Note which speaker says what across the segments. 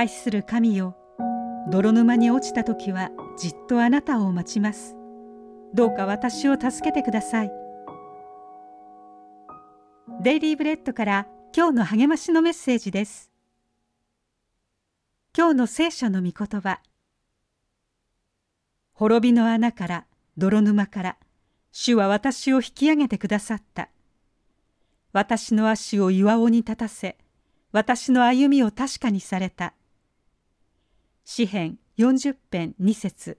Speaker 1: 愛する神よ泥沼に落ちた時はじっとあなたを待ちます。どうか私を助けてください。デイリーブレッドから今日の励ましのメッセージです。今日の聖書の御言葉。滅びの穴から泥沼から主は私を引き上げてくださった。私の足を岩尾に立たせ私の歩みを確かにされた。詩編40編2節。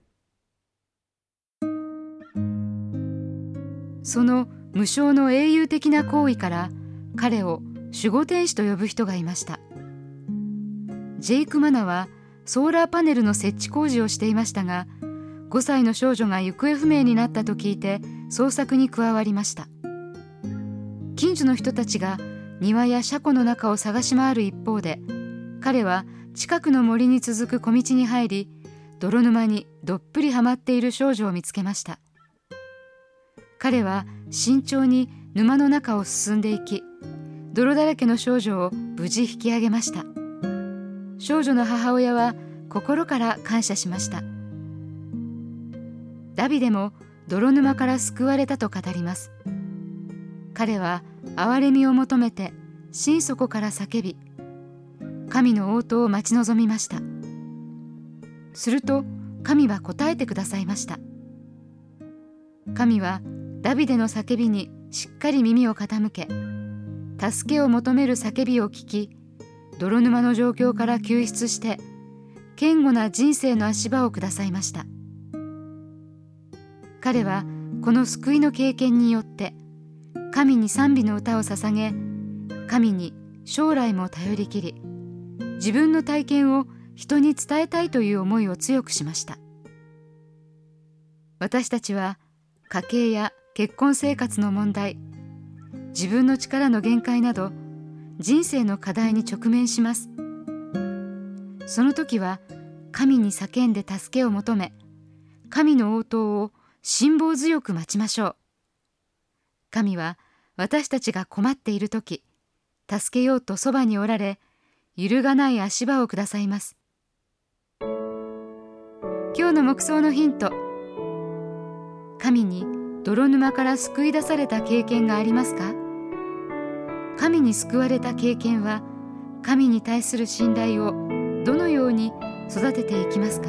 Speaker 2: その無償の英雄的な行為から彼を守護天使と呼ぶ人がいました。ジェイク・マナはソーラーパネルの設置工事をしていましたが5歳の少女が行方不明になったと聞いて捜索に加わりました。近所の人たちが庭や車庫の中を探し回る一方で彼は近くの森に続く小道に入り泥沼にどっぷりはまっている少女を見つけました。彼は慎重に沼の中を進んでいき泥だらけの少女を無事引き上げました。少女の母親は心から感謝しました。ダビデも泥沼から救われたと語ります。彼は憐れみを求めて心底から叫び神の応答を待ち望みました。すると神は答えてくださいました。神はダビデの叫びにしっかり耳を傾け助けを求める叫びを聞き泥沼の状況から救出して堅固な人生の足場をくださいました。彼はこの救いの経験によって神に賛美の歌を捧げ神に将来も頼りきり自分の体験を人に伝えたいという思いを強くしました。私たちは家計や結婚生活の問題自分の力の限界など人生の課題に直面します。その時は神に叫んで助けを求め神の応答を辛抱強く待ちましょう。神は私たちが困っている時助けようとそばにおられ揺るがない足場をくださいます。今日の目想のヒント。神に泥沼から救い出された経験がありますか？神に救われた経験は神に対する信頼をどのように育てていきますか？